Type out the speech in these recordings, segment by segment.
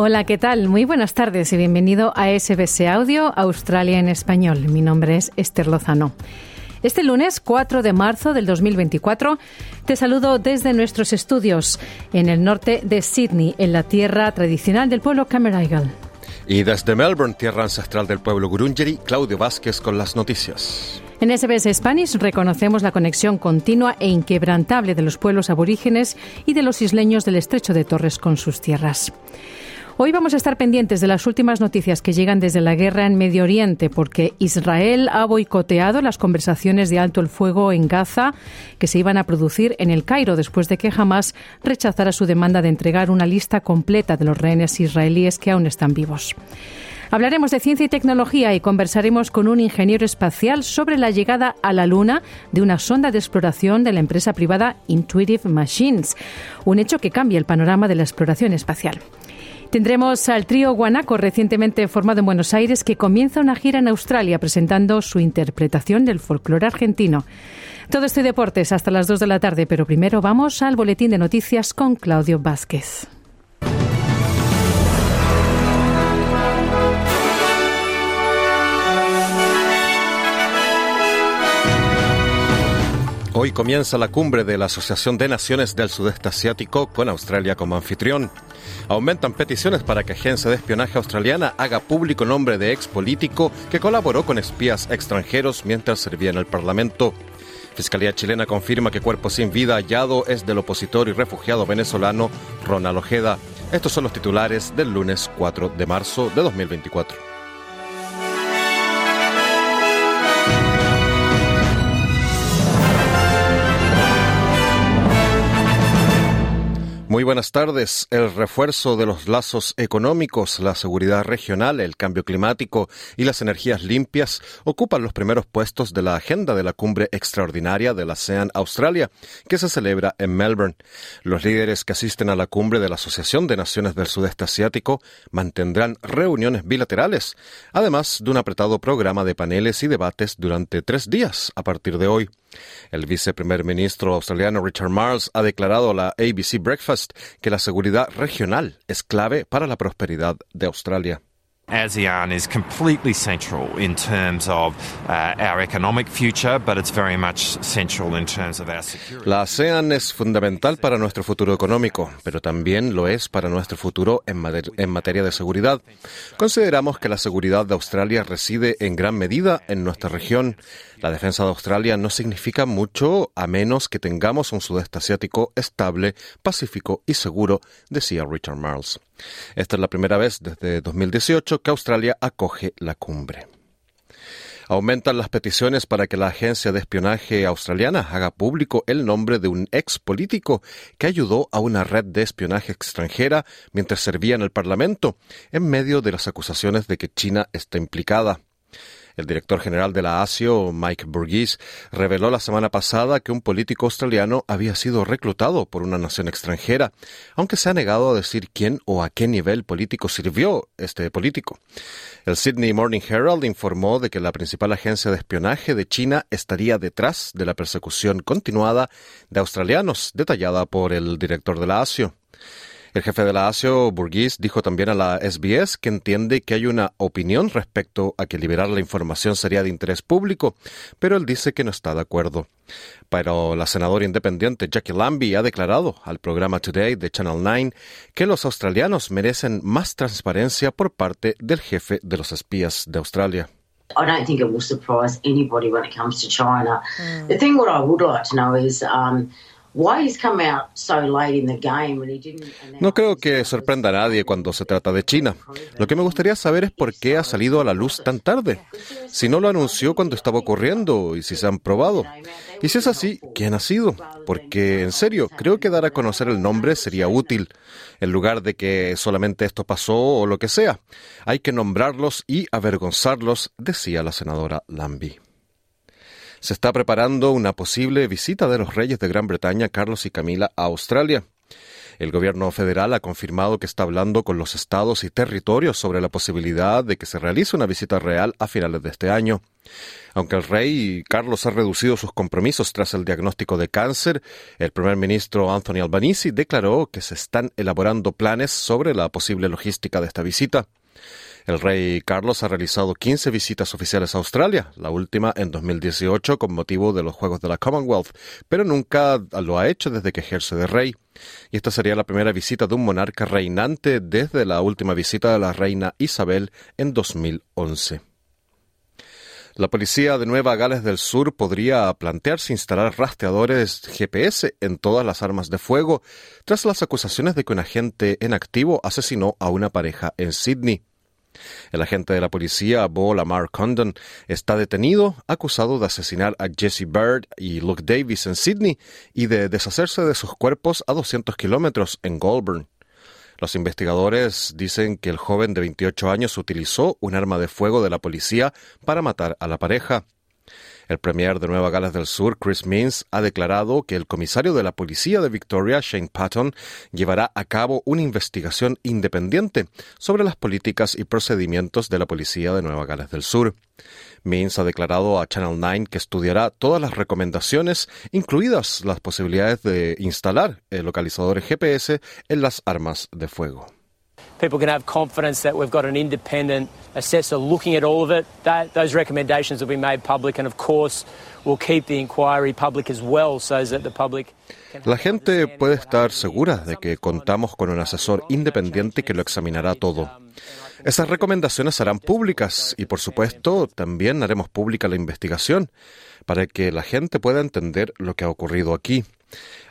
Hola, ¿qué tal? Muy buenas tardes y bienvenido a SBS Audio Australia en Español. Mi nombre es Esther Lozano. Este lunes 4 de marzo del 2024 te saludo desde nuestros estudios en el norte de Sydney, en la tierra tradicional del pueblo Cammeraygal. Y desde Melbourne, tierra ancestral del pueblo Gurungeri, Claudio Vázquez con las noticias. En SBS Spanish reconocemos la conexión continua e inquebrantable de los pueblos aborígenes y de los isleños del estrecho de Torres con sus tierras. Hoy vamos a estar pendientes de las últimas noticias que llegan desde la guerra en Medio Oriente, porque Israel ha boicoteado las conversaciones de alto el fuego en Gaza que se iban a producir en el Cairo después de que Hamas rechazara su demanda de entregar una lista completa de los rehenes israelíes que aún están vivos. Hablaremos de ciencia y tecnología y conversaremos con un ingeniero espacial sobre la llegada a la Luna de una sonda de exploración de la empresa privada Intuitive Machines, un hecho que cambia el panorama de la exploración espacial. Tendremos al trío Guanaco, recientemente formado en Buenos Aires, que comienza una gira en Australia presentando su interpretación del folclore argentino. Todo esto y deportes hasta las 2 de la tarde, pero primero vamos al boletín de noticias con Claudio Vázquez. Hoy comienza la cumbre de la Asociación de Naciones del Sudeste Asiático con Australia como anfitrión. Aumentan peticiones para que agencia de espionaje australiana haga público nombre de ex político que colaboró con espías extranjeros mientras servía en el Parlamento. Fiscalía chilena confirma que cuerpo sin vida hallado es del opositor y refugiado venezolano Ronald Ojeda. Estos son los titulares del lunes 4 de marzo de 2024. Muy buenas tardes. El refuerzo de los lazos económicos, la seguridad regional, el cambio climático y las energías limpias ocupan los primeros puestos de la agenda de la cumbre extraordinaria de la ASEAN Australia, que se celebra en Melbourne. Los líderes que asisten a la cumbre de la Asociación de Naciones del Sudeste Asiático mantendrán reuniones bilaterales, además de un apretado programa de paneles y debates durante tres días a partir de hoy. El viceprimer ministro australiano Richard Marles ha declarado a la ABC Breakfast que la seguridad regional es clave para la prosperidad de Australia. ASEAN is completely central in terms of uh, our economic future, but it's very much central in terms of our security. La ASEAN es fundamental para nuestro futuro económico, pero también lo es para nuestro futuro en, en materia de seguridad. Consideramos que la seguridad de Australia reside en gran medida en nuestra región. La defensa de Australia no significa mucho a menos que tengamos un sudeste asiático estable, pacífico y seguro, decía Richard Marles. Esta es la primera vez desde 2018 que Australia acoge la cumbre. Aumentan las peticiones para que la agencia de espionaje australiana haga público el nombre de un ex político que ayudó a una red de espionaje extranjera mientras servía en el Parlamento, en medio de las acusaciones de que China está implicada. El director general de la ASIO, Mike Burgess, reveló la semana pasada que un político australiano había sido reclutado por una nación extranjera, aunque se ha negado a decir quién o a qué nivel político sirvió este político. El Sydney Morning Herald informó de que la principal agencia de espionaje de China estaría detrás de la persecución continuada de australianos, detallada por el director de la ASIO. El jefe de la ASIO, Burgis, dijo también a la SBS que entiende que hay una opinión respecto a que liberar la información sería de interés público, pero él dice que no está de acuerdo. Pero la senadora independiente Jackie Lambie ha declarado al programa Today de Channel 9 que los australianos merecen más transparencia por parte del jefe de los espías de Australia. I don't think it will surprise anybody when it comes to China. The thing what I would like to know is um, No creo que sorprenda a nadie cuando se trata de China. Lo que me gustaría saber es por qué ha salido a la luz tan tarde. Si no lo anunció cuando estaba ocurriendo y si se han probado. Y si es así, ¿quién ha sido? Porque, en serio, creo que dar a conocer el nombre sería útil, en lugar de que solamente esto pasó o lo que sea. Hay que nombrarlos y avergonzarlos, decía la senadora Lambie se está preparando una posible visita de los reyes de Gran Bretaña, Carlos y Camila, a Australia. El gobierno federal ha confirmado que está hablando con los estados y territorios sobre la posibilidad de que se realice una visita real a finales de este año. Aunque el rey Carlos ha reducido sus compromisos tras el diagnóstico de cáncer, el primer ministro Anthony Albanese declaró que se están elaborando planes sobre la posible logística de esta visita. El rey Carlos ha realizado 15 visitas oficiales a Australia, la última en 2018 con motivo de los Juegos de la Commonwealth, pero nunca lo ha hecho desde que ejerce de rey. Y esta sería la primera visita de un monarca reinante desde la última visita de la reina Isabel en 2011. La policía de Nueva Gales del Sur podría plantearse instalar rastreadores GPS en todas las armas de fuego tras las acusaciones de que un agente en activo asesinó a una pareja en Sydney. El agente de la policía, Bo Lamar Condon, está detenido, acusado de asesinar a Jesse Bird y Luke Davis en Sydney y de deshacerse de sus cuerpos a 200 kilómetros en Goulburn. Los investigadores dicen que el joven de 28 años utilizó un arma de fuego de la policía para matar a la pareja. El premier de Nueva Gales del Sur, Chris Means, ha declarado que el comisario de la policía de Victoria, Shane Patton, llevará a cabo una investigación independiente sobre las políticas y procedimientos de la policía de Nueva Gales del Sur. Means ha declarado a Channel 9 que estudiará todas las recomendaciones, incluidas las posibilidades de instalar el localizador GPS en las armas de fuego. People can have confidence that we've got an independent assessor looking at all of it. That, those recommendations will be made public, and of course, we'll keep the inquiry public as well, so that the public. La gente puede estar segura de que contamos con un asesor independiente que lo examinará todo. Esas recomendaciones serán públicas y, por supuesto, también haremos pública la investigación para que la gente pueda entender lo que ha ocurrido aquí.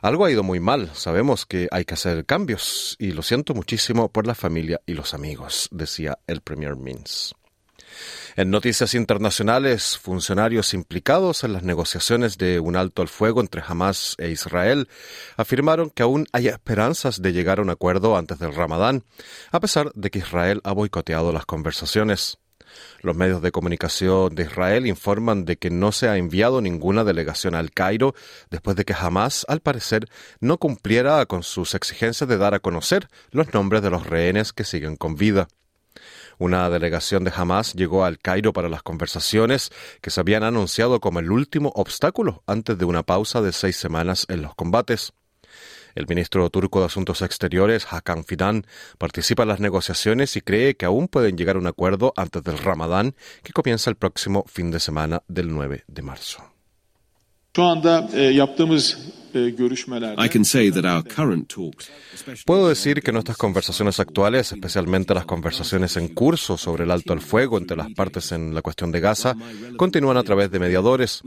Algo ha ido muy mal, sabemos que hay que hacer cambios y lo siento muchísimo por la familia y los amigos, decía el Premier Mins. En noticias internacionales, funcionarios implicados en las negociaciones de un alto al fuego entre Hamas e Israel afirmaron que aún hay esperanzas de llegar a un acuerdo antes del Ramadán, a pesar de que Israel ha boicoteado las conversaciones. Los medios de comunicación de Israel informan de que no se ha enviado ninguna delegación al Cairo después de que Hamas, al parecer, no cumpliera con sus exigencias de dar a conocer los nombres de los rehenes que siguen con vida. Una delegación de Hamas llegó al Cairo para las conversaciones que se habían anunciado como el último obstáculo antes de una pausa de seis semanas en los combates. El ministro turco de Asuntos Exteriores, Hakan Fidan, participa en las negociaciones y cree que aún pueden llegar a un acuerdo antes del Ramadán, que comienza el próximo fin de semana del 9 de marzo. Puedo decir que nuestras conversaciones actuales, especialmente las conversaciones en curso sobre el alto al fuego entre las partes en la cuestión de Gaza, continúan a través de mediadores.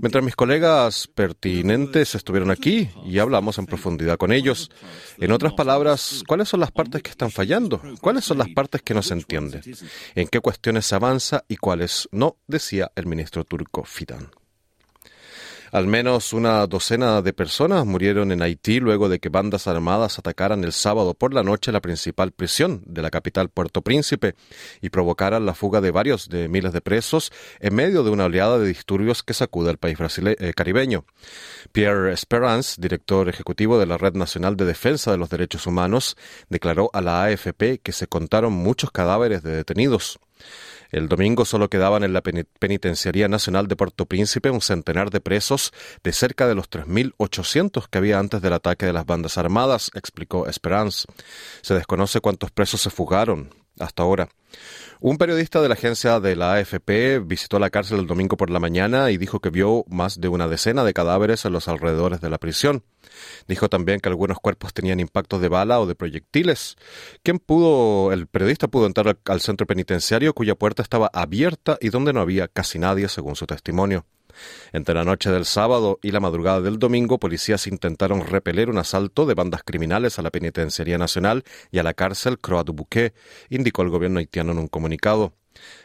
Mientras mis colegas pertinentes estuvieron aquí y hablamos en profundidad con ellos. En otras palabras, ¿cuáles son las partes que están fallando? ¿Cuáles son las partes que no se entienden? ¿En qué cuestiones se avanza y cuáles no? decía el ministro turco Fidan. Al menos una docena de personas murieron en Haití luego de que bandas armadas atacaran el sábado por la noche la principal prisión de la capital Puerto Príncipe y provocaran la fuga de varios de miles de presos en medio de una oleada de disturbios que sacude al país eh, caribeño. Pierre Esperance, director ejecutivo de la Red Nacional de Defensa de los Derechos Humanos, declaró a la AFP que se contaron muchos cadáveres de detenidos. El domingo solo quedaban en la Penitenciaría Nacional de Puerto Príncipe un centenar de presos de cerca de los 3.800 que había antes del ataque de las bandas armadas, explicó Esperance. Se desconoce cuántos presos se fugaron hasta ahora. Un periodista de la agencia de la AFP visitó la cárcel el domingo por la mañana y dijo que vio más de una decena de cadáveres en los alrededores de la prisión. Dijo también que algunos cuerpos tenían impactos de bala o de proyectiles. ¿Quién pudo, el periodista pudo entrar al centro penitenciario cuya puerta estaba abierta y donde no había casi nadie, según su testimonio. Entre la noche del sábado y la madrugada del domingo, policías intentaron repeler un asalto de bandas criminales a la Penitenciaría Nacional y a la cárcel Croix du indicó el gobierno haitiano en un comunicado.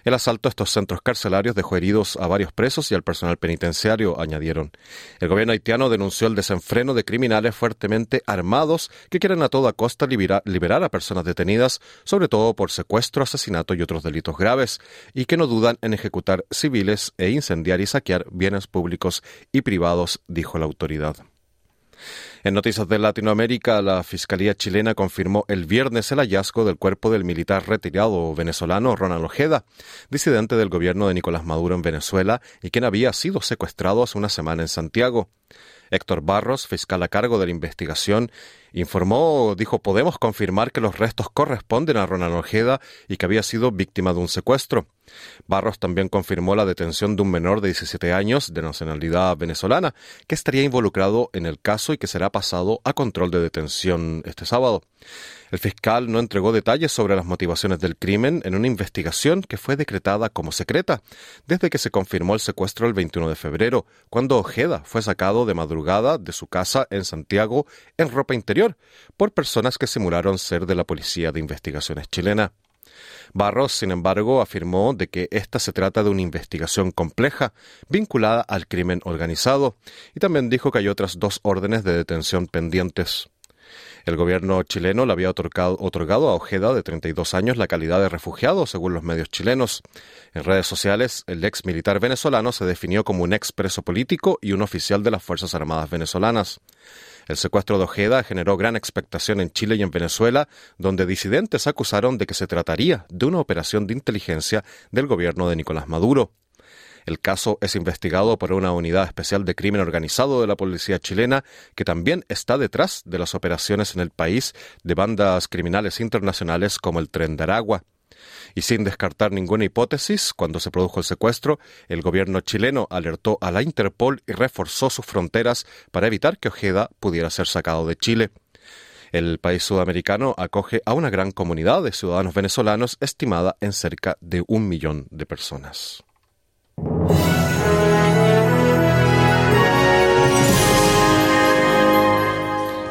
El asalto a estos centros carcelarios dejó heridos a varios presos y al personal penitenciario, añadieron. El gobierno haitiano denunció el desenfreno de criminales fuertemente armados que quieren a toda costa liberar a personas detenidas, sobre todo por secuestro, asesinato y otros delitos graves, y que no dudan en ejecutar civiles e incendiar y saquear bienes públicos y privados, dijo la autoridad. En noticias de Latinoamérica, la Fiscalía chilena confirmó el viernes el hallazgo del cuerpo del militar retirado venezolano Ronald Ojeda, disidente del gobierno de Nicolás Maduro en Venezuela y quien había sido secuestrado hace una semana en Santiago. Héctor Barros, fiscal a cargo de la investigación, informó, dijo, podemos confirmar que los restos corresponden a Ronald Ojeda y que había sido víctima de un secuestro. Barros también confirmó la detención de un menor de 17 años de nacionalidad venezolana que estaría involucrado en el caso y que será pasado a control de detención este sábado. El fiscal no entregó detalles sobre las motivaciones del crimen en una investigación que fue decretada como secreta desde que se confirmó el secuestro el 21 de febrero, cuando Ojeda fue sacado de madrugada de su casa en Santiago en ropa interior por personas que simularon ser de la Policía de Investigaciones chilena. Barros, sin embargo, afirmó de que esta se trata de una investigación compleja vinculada al crimen organizado y también dijo que hay otras dos órdenes de detención pendientes. El gobierno chileno le había otorgado, a Ojeda, de 32 años, la calidad de refugiado, según los medios chilenos. En redes sociales, el ex militar venezolano se definió como un ex preso político y un oficial de las Fuerzas Armadas venezolanas. El secuestro de Ojeda generó gran expectación en Chile y en Venezuela, donde disidentes acusaron de que se trataría de una operación de inteligencia del gobierno de Nicolás Maduro. El caso es investigado por una unidad especial de crimen organizado de la policía chilena que también está detrás de las operaciones en el país de bandas criminales internacionales como el Tren de Aragua. Y sin descartar ninguna hipótesis, cuando se produjo el secuestro, el gobierno chileno alertó a la Interpol y reforzó sus fronteras para evitar que Ojeda pudiera ser sacado de Chile. El país sudamericano acoge a una gran comunidad de ciudadanos venezolanos estimada en cerca de un millón de personas.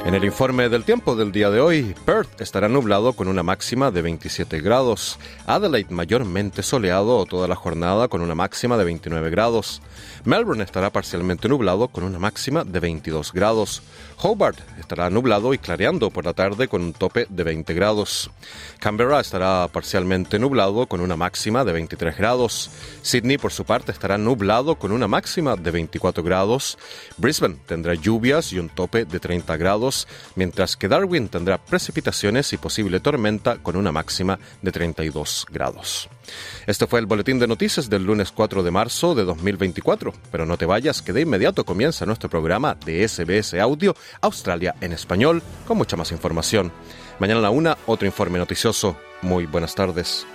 En el informe del tiempo del día de hoy, Perth estará nublado con una máxima de 27 grados, Adelaide mayormente soleado toda la jornada con una máxima de 29 grados, Melbourne estará parcialmente nublado con una máxima de 22 grados, Hobart estará nublado y clareando por la tarde con un tope de 20 grados. Canberra estará parcialmente nublado con una máxima de 23 grados. Sydney, por su parte, estará nublado con una máxima de 24 grados. Brisbane tendrá lluvias y un tope de 30 grados, mientras que Darwin tendrá precipitaciones y posible tormenta con una máxima de 32 grados. Este fue el boletín de noticias del lunes 4 de marzo de 2024. Pero no te vayas, que de inmediato comienza nuestro programa de SBS Audio Australia en español con mucha más información. Mañana a la una, otro informe noticioso. Muy buenas tardes.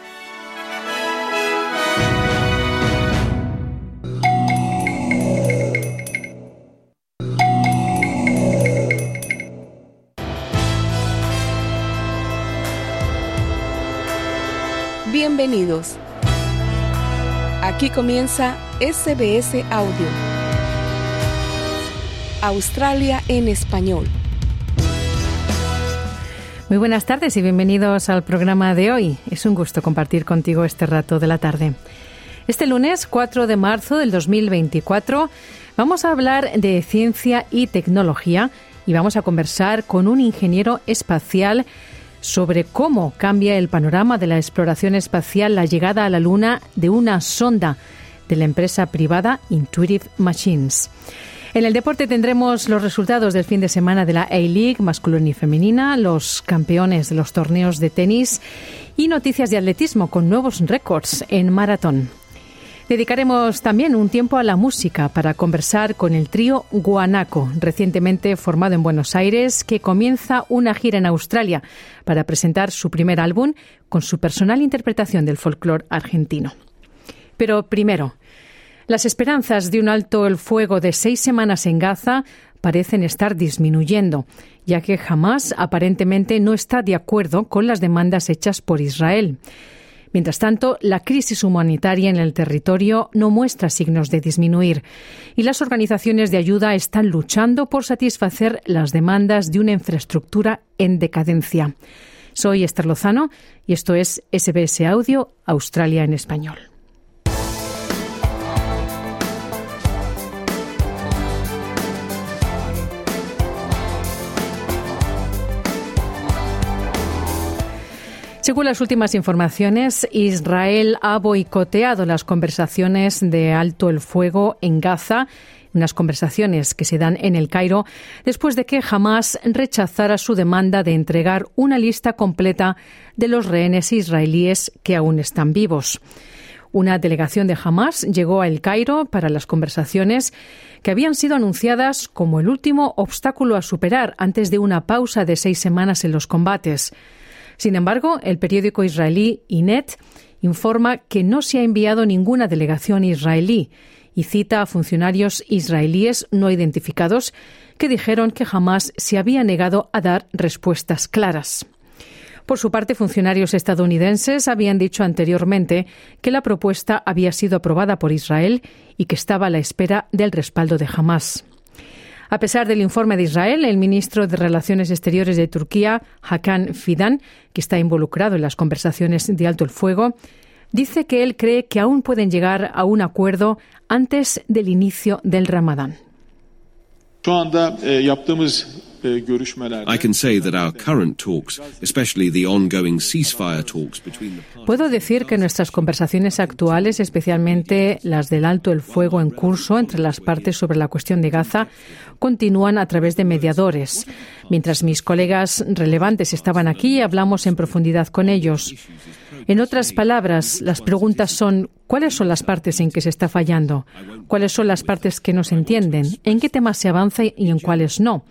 Bienvenidos. Aquí comienza SBS Audio. Australia en español. Muy buenas tardes y bienvenidos al programa de hoy. Es un gusto compartir contigo este rato de la tarde. Este lunes 4 de marzo del 2024 vamos a hablar de ciencia y tecnología y vamos a conversar con un ingeniero espacial sobre cómo cambia el panorama de la exploración espacial la llegada a la Luna de una sonda de la empresa privada Intuitive Machines. En el deporte tendremos los resultados del fin de semana de la A-League masculina y femenina, los campeones de los torneos de tenis y noticias de atletismo con nuevos récords en maratón. Dedicaremos también un tiempo a la música para conversar con el trío Guanaco, recientemente formado en Buenos Aires, que comienza una gira en Australia para presentar su primer álbum con su personal interpretación del folclore argentino. Pero primero, las esperanzas de un alto el fuego de seis semanas en Gaza parecen estar disminuyendo, ya que jamás aparentemente no está de acuerdo con las demandas hechas por Israel. Mientras tanto, la crisis humanitaria en el territorio no muestra signos de disminuir y las organizaciones de ayuda están luchando por satisfacer las demandas de una infraestructura en decadencia. Soy Esther Lozano y esto es SBS Audio Australia en español. Según las últimas informaciones, Israel ha boicoteado las conversaciones de alto el fuego en Gaza unas conversaciones que se dan en el Cairo después de que Hamas rechazara su demanda de entregar una lista completa de los rehenes israelíes que aún están vivos. Una delegación de Hamas llegó a El Cairo para las conversaciones que habían sido anunciadas como el último obstáculo a superar antes de una pausa de seis semanas en los combates. Sin embargo, el periódico israelí Inet informa que no se ha enviado ninguna delegación israelí y cita a funcionarios israelíes no identificados que dijeron que jamás se había negado a dar respuestas claras. Por su parte, funcionarios estadounidenses habían dicho anteriormente que la propuesta había sido aprobada por Israel y que estaba a la espera del respaldo de Hamas. A pesar del informe de Israel, el ministro de Relaciones Exteriores de Turquía, Hakan Fidan, que está involucrado en las conversaciones de alto el fuego, dice que él cree que aún pueden llegar a un acuerdo antes del inicio del Ramadán. Puedo decir que nuestras conversaciones actuales, especialmente las del alto el fuego en curso entre las partes sobre la cuestión de Gaza, continúan a través de mediadores. Mientras mis colegas relevantes estaban aquí, hablamos en profundidad con ellos. En otras palabras, las preguntas son ¿cuáles son las partes en que se está fallando? ¿Cuáles son las partes que no se entienden? ¿En qué temas se avanza y en cuáles no?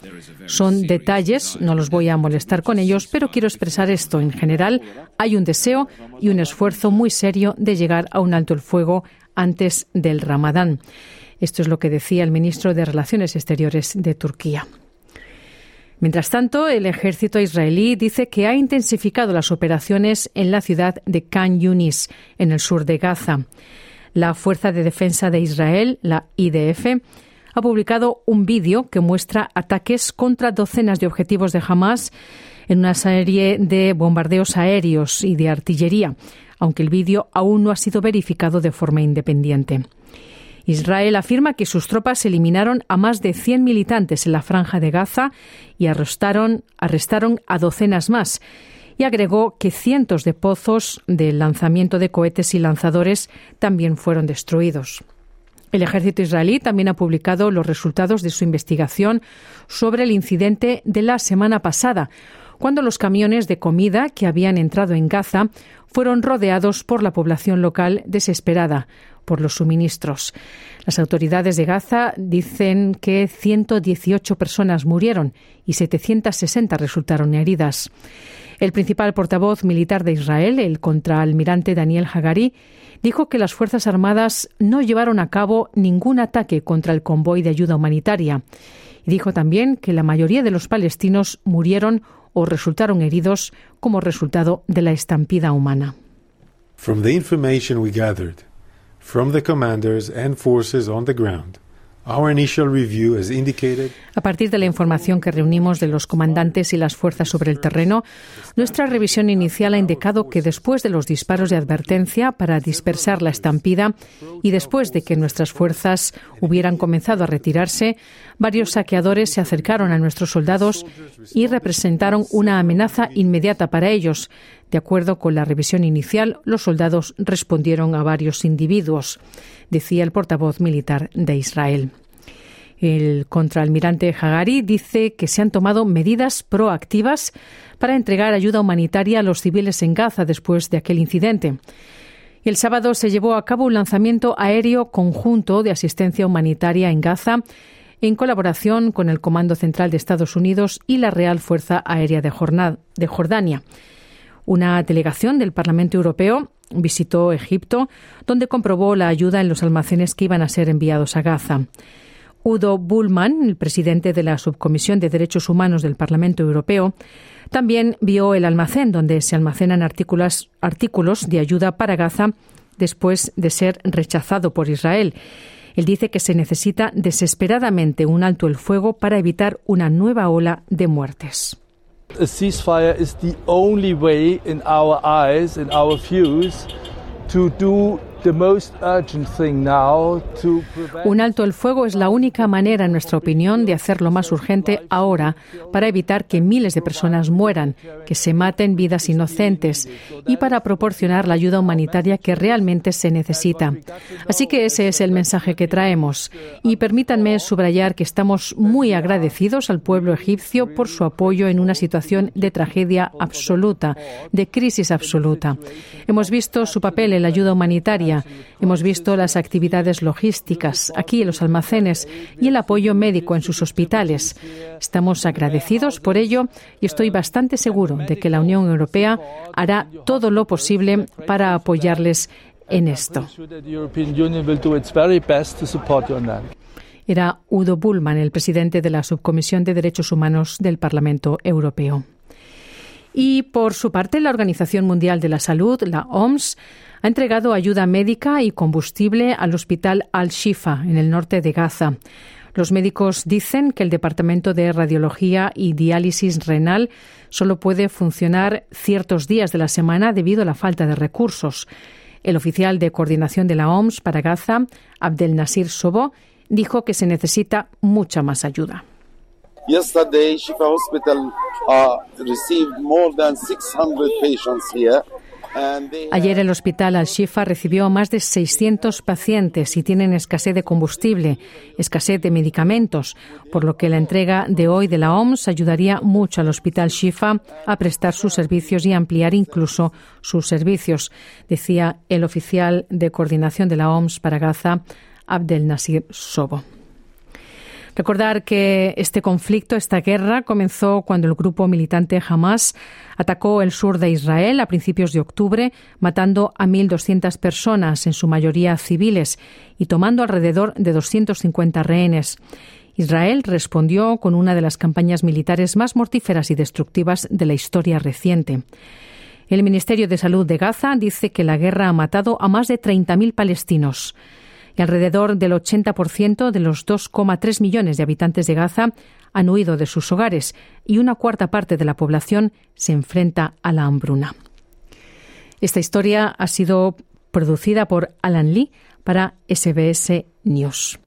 Son detalles, no los voy a molestar con ellos, pero quiero expresar esto. En general, hay un deseo y un esfuerzo muy serio de llegar a un alto el fuego antes del Ramadán. Esto es lo que decía el ministro de Relaciones Exteriores de Turquía. Mientras tanto, el ejército israelí dice que ha intensificado las operaciones en la ciudad de Khan Yunis, en el sur de Gaza. La Fuerza de Defensa de Israel, la IDF, ha publicado un vídeo que muestra ataques contra docenas de objetivos de Hamas en una serie de bombardeos aéreos y de artillería, aunque el vídeo aún no ha sido verificado de forma independiente. Israel afirma que sus tropas eliminaron a más de 100 militantes en la franja de Gaza y arrestaron, arrestaron a docenas más. Y agregó que cientos de pozos de lanzamiento de cohetes y lanzadores también fueron destruidos. El ejército israelí también ha publicado los resultados de su investigación sobre el incidente de la semana pasada, cuando los camiones de comida que habían entrado en Gaza fueron rodeados por la población local desesperada por los suministros. Las autoridades de Gaza dicen que 118 personas murieron y 760 resultaron heridas. El principal portavoz militar de Israel, el contraalmirante Daniel Hagari, dijo que las Fuerzas Armadas no llevaron a cabo ningún ataque contra el convoy de ayuda humanitaria. Y dijo también que la mayoría de los palestinos murieron o resultaron heridos como resultado de la estampida humana. From the information we gathered from the commanders and forces on the ground, a partir de la información que reunimos de los comandantes y las fuerzas sobre el terreno, nuestra revisión inicial ha indicado que después de los disparos de advertencia para dispersar la estampida y después de que nuestras fuerzas hubieran comenzado a retirarse, varios saqueadores se acercaron a nuestros soldados y representaron una amenaza inmediata para ellos. De acuerdo con la revisión inicial, los soldados respondieron a varios individuos, decía el portavoz militar de Israel. El contraalmirante Hagari dice que se han tomado medidas proactivas para entregar ayuda humanitaria a los civiles en Gaza después de aquel incidente. El sábado se llevó a cabo un lanzamiento aéreo conjunto de asistencia humanitaria en Gaza en colaboración con el Comando Central de Estados Unidos y la Real Fuerza Aérea de Jordania. Una delegación del Parlamento Europeo visitó Egipto, donde comprobó la ayuda en los almacenes que iban a ser enviados a Gaza. Udo Bullman, el presidente de la Subcomisión de Derechos Humanos del Parlamento Europeo, también vio el almacén donde se almacenan artículos, artículos de ayuda para Gaza después de ser rechazado por Israel. Él dice que se necesita desesperadamente un alto el fuego para evitar una nueva ola de muertes. A ceasefire is the only way in our eyes, in our views, to do un alto el fuego es la única manera, en nuestra opinión, de hacer lo más urgente ahora para evitar que miles de personas mueran, que se maten vidas inocentes y para proporcionar la ayuda humanitaria que realmente se necesita. Así que ese es el mensaje que traemos. Y permítanme subrayar que estamos muy agradecidos al pueblo egipcio por su apoyo en una situación de tragedia absoluta, de crisis absoluta. Hemos visto su papel en la ayuda humanitaria Hemos visto las actividades logísticas aquí en los almacenes y el apoyo médico en sus hospitales. Estamos agradecidos por ello y estoy bastante seguro de que la Unión Europea hará todo lo posible para apoyarles en esto. Era Udo Bullman, el presidente de la Subcomisión de Derechos Humanos del Parlamento Europeo. Y por su parte, la Organización Mundial de la Salud, la OMS, ha entregado ayuda médica y combustible al hospital Al-Shifa, en el norte de Gaza. Los médicos dicen que el Departamento de Radiología y Diálisis Renal solo puede funcionar ciertos días de la semana debido a la falta de recursos. El oficial de coordinación de la OMS para Gaza, Abdel Nasir Sobo, dijo que se necesita mucha más ayuda. Hospital uh, received more than 600 patients here. Ayer el hospital Al-Shifa recibió más de 600 pacientes y tienen escasez de combustible, escasez de medicamentos, por lo que la entrega de hoy de la OMS ayudaría mucho al hospital Shifa a prestar sus servicios y ampliar incluso sus servicios, decía el oficial de coordinación de la OMS para Gaza, Abdel Nasir Sobo. Recordar que este conflicto, esta guerra, comenzó cuando el grupo militante Hamas atacó el sur de Israel a principios de octubre, matando a 1.200 personas, en su mayoría civiles, y tomando alrededor de 250 rehenes. Israel respondió con una de las campañas militares más mortíferas y destructivas de la historia reciente. El Ministerio de Salud de Gaza dice que la guerra ha matado a más de 30.000 palestinos y alrededor del 80% de los 2,3 millones de habitantes de Gaza han huido de sus hogares y una cuarta parte de la población se enfrenta a la hambruna. Esta historia ha sido producida por Alan Lee para SBS News.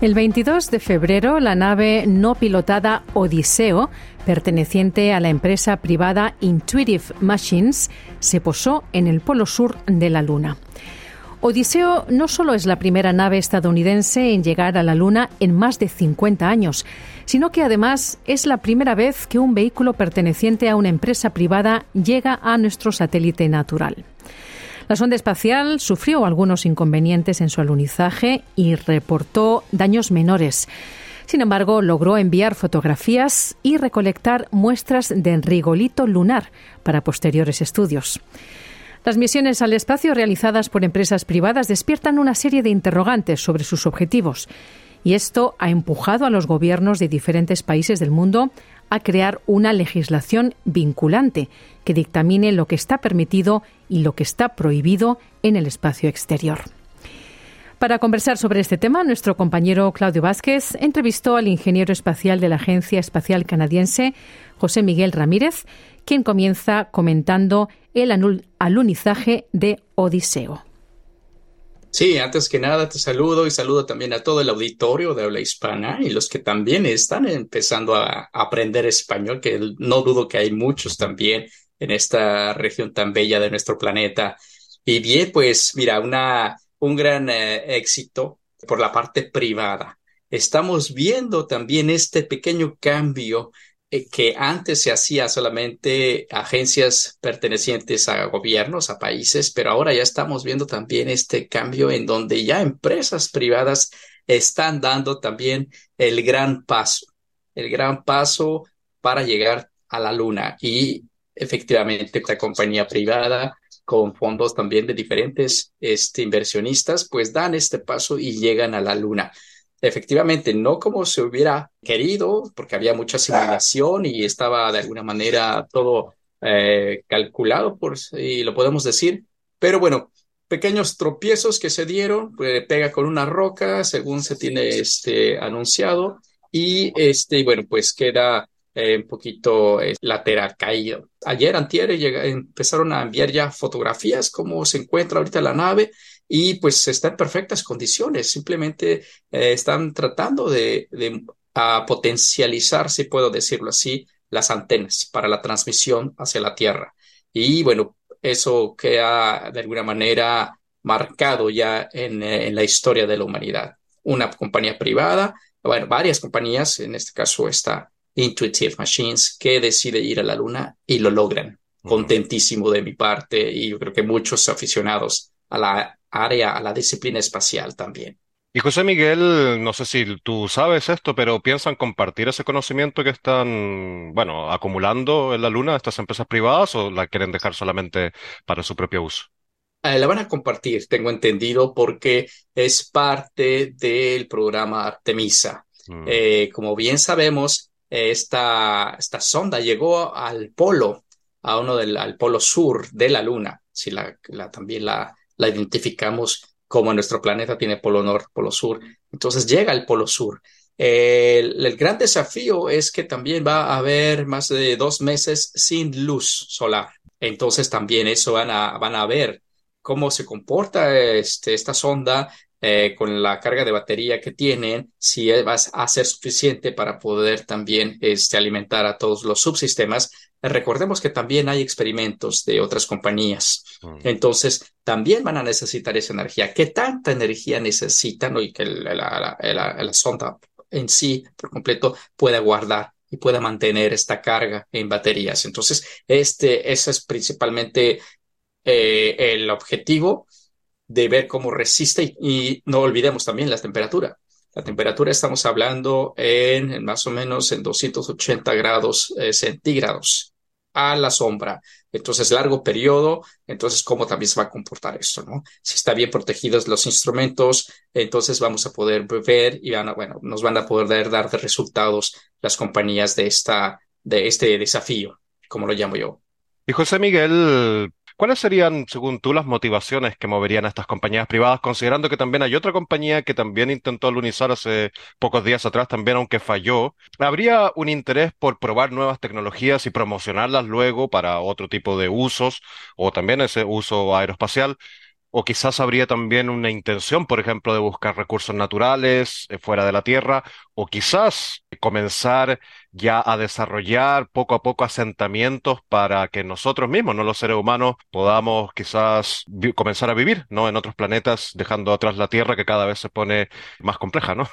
El 22 de febrero, la nave no pilotada Odiseo, perteneciente a la empresa privada Intuitive Machines, se posó en el polo sur de la Luna. Odiseo no solo es la primera nave estadounidense en llegar a la Luna en más de 50 años, sino que además es la primera vez que un vehículo perteneciente a una empresa privada llega a nuestro satélite natural. La sonda espacial sufrió algunos inconvenientes en su alunizaje y reportó daños menores. Sin embargo, logró enviar fotografías y recolectar muestras de rigolito lunar para posteriores estudios. Las misiones al espacio realizadas por empresas privadas despiertan una serie de interrogantes sobre sus objetivos y esto ha empujado a los gobiernos de diferentes países del mundo a crear una legislación vinculante que dictamine lo que está permitido y lo que está prohibido en el espacio exterior. Para conversar sobre este tema, nuestro compañero Claudio Vázquez entrevistó al ingeniero espacial de la Agencia Espacial Canadiense, José Miguel Ramírez, quien comienza comentando el alunizaje de Odiseo. Sí, antes que nada te saludo y saludo también a todo el auditorio de habla hispana y los que también están empezando a aprender español, que no dudo que hay muchos también en esta región tan bella de nuestro planeta. Y bien, pues mira, una, un gran eh, éxito por la parte privada. Estamos viendo también este pequeño cambio que antes se hacía solamente agencias pertenecientes a gobiernos, a países, pero ahora ya estamos viendo también este cambio en donde ya empresas privadas están dando también el gran paso el gran paso para llegar a la Luna. Y efectivamente, esta compañía privada con fondos también de diferentes este, inversionistas, pues dan este paso y llegan a la Luna efectivamente no como se hubiera querido, porque había mucha simulación y estaba de alguna manera todo eh, calculado, por si lo podemos decir. Pero bueno, pequeños tropiezos que se dieron, pues, pega con una roca, según se tiene este, anunciado, y este, bueno, pues queda eh, un poquito eh, lateral caído. Ayer, antier, empezaron a enviar ya fotografías, cómo se encuentra ahorita la nave, y pues está en perfectas condiciones. Simplemente eh, están tratando de, potencializar, si puedo decirlo así, las antenas para la transmisión hacia la Tierra. Y bueno, eso queda de alguna manera marcado ya en, en la historia de la humanidad. Una compañía privada, bueno, varias compañías, en este caso está Intuitive Machines, que decide ir a la Luna y lo logran. Contentísimo de mi parte y yo creo que muchos aficionados a la área, a la disciplina espacial también. Y José Miguel, no sé si tú sabes esto, pero ¿piensan compartir ese conocimiento que están, bueno, acumulando en la Luna estas empresas privadas o la quieren dejar solamente para su propio uso? Eh, la van a compartir, tengo entendido, porque es parte del programa Artemisa. Mm. Eh, como bien sabemos, esta, esta sonda llegó al polo, a uno del al polo sur de la Luna. Si la, la también la, la identificamos como nuestro planeta tiene polo norte, polo sur. Entonces llega al polo sur. El, gran desafío es que también va a haber más de dos meses sin luz solar. Entonces también eso van a, van a ver cómo se comporta este, esta sonda eh, con la carga de batería que tienen, si va a ser suficiente para poder también este, alimentar a todos los subsistemas. Recordemos que también hay experimentos de otras compañías. Mm. Entonces, también van a necesitar esa energía. ¿Qué tanta energía necesitan y que la, la, sonda en sí, por completo, pueda guardar y pueda mantener esta carga en baterías? Entonces, este, ese es principalmente eh, el objetivo de ver cómo resiste y, no olvidemos también la temperatura. La temperatura estamos hablando en, más o menos en 280 grados eh, centígrados a la sombra. Entonces, largo periodo, entonces, ¿cómo también se va a comportar esto? ¿no? Si está bien protegidos los instrumentos, entonces vamos a poder ver y van a, bueno, nos van a poder dar de resultados las compañías de, esta, de este desafío, como lo llamo yo. Y José Miguel, ¿Cuáles serían, según tú, las motivaciones que moverían a estas compañías privadas, considerando que también hay otra compañía que también intentó alunizar hace pocos días atrás, también aunque falló? ¿Habría un interés por probar nuevas tecnologías y promocionarlas luego para otro tipo de usos o también ese uso aeroespacial? O quizás habría también una intención, por ejemplo, de buscar recursos naturales eh, fuera de la Tierra, o quizás comenzar ya a desarrollar poco a poco asentamientos para que nosotros mismos, no los seres humanos, podamos quizás comenzar a vivir, ¿no? En otros planetas, dejando atrás la Tierra que cada vez se pone más compleja, ¿no?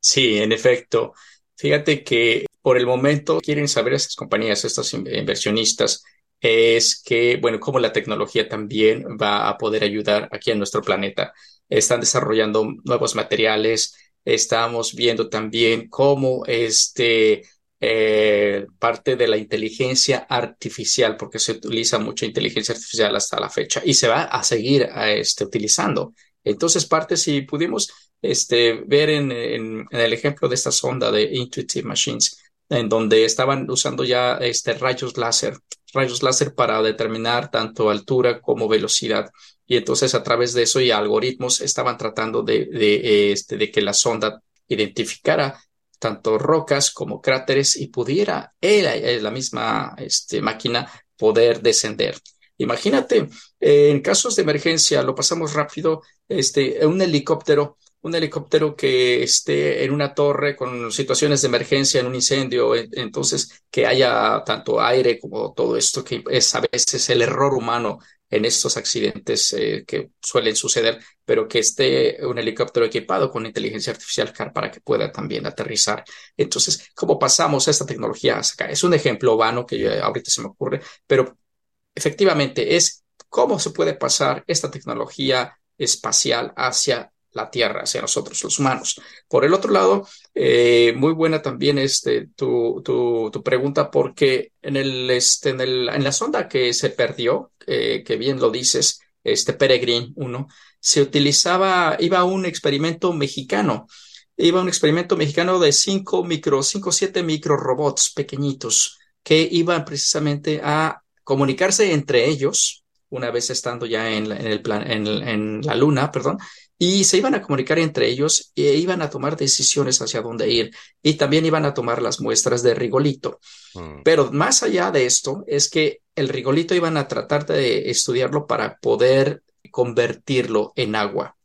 Sí, en efecto. Fíjate que por el momento quieren saber estas compañías, estos inversionistas, es que, bueno, cómo la tecnología también va a poder ayudar aquí en nuestro planeta. Están desarrollando nuevos materiales, estamos viendo también cómo este, eh, parte de la inteligencia artificial, porque se utiliza mucha inteligencia artificial hasta la fecha y se va a seguir este, utilizando. Entonces, parte, si pudimos este, ver en el ejemplo de esta sonda de Intuitive Machines, en donde estaban usando ya este, rayos láser, rayos láser para determinar tanto altura como velocidad. Y entonces a través de eso y algoritmos estaban tratando de, este, que la sonda identificara tanto rocas como cráteres y pudiera la misma este, máquina poder descender. Imagínate, en casos de emergencia, lo pasamos rápido, este, un helicóptero un helicóptero que esté en una torre con situaciones de emergencia en un incendio, entonces que haya tanto aire como todo esto, que es a veces el error humano en estos accidentes eh, que suelen suceder, pero que esté un helicóptero equipado con inteligencia artificial para que pueda también aterrizar. Entonces, ¿cómo pasamos esta tecnología acá? Es un ejemplo vano que ahorita se me ocurre, pero efectivamente es cómo se puede pasar esta tecnología espacial hacia la Tierra, hacia nosotros, los humanos. Por el otro lado, eh, muy buena también este, tu, tu, tu, pregunta, porque en, el, este, en, el, en la sonda que se perdió, eh, que bien lo dices, este Peregrine 1, se utilizaba, iba a un experimento mexicano, iba un experimento mexicano de cinco micro, cinco, siete micro robots pequeñitos que iban precisamente a comunicarse entre ellos, una vez estando ya en, en el plan, en, la luna, perdón, y se iban a comunicar entre ellos e iban a tomar decisiones hacia dónde ir y también iban a tomar las muestras de rigolito. Mm. Pero más allá de esto es que el rigolito iban a tratar de estudiarlo para poder convertirlo en agua.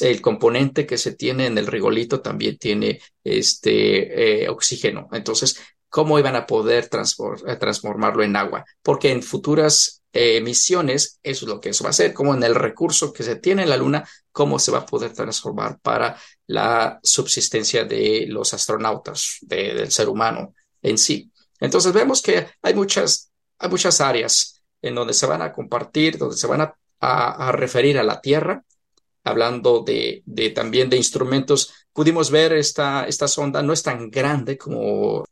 El componente que se tiene en el rigolito también tiene este eh, oxígeno. Entonces, ¿cómo iban a poder eh, transformarlo en agua? Porque en futuras eh, misiones, eso es lo que eso va a ser, como en el recurso que se tiene en la Luna, cómo se va a poder transformar para la subsistencia de los astronautas, del ser humano en sí. Entonces vemos que hay muchas, hay muchas áreas en donde se van a compartir, donde se van a a, referir a la Tierra, hablando de, de, también de instrumentos. Pudimos ver esta, esta sonda, no es tan grande como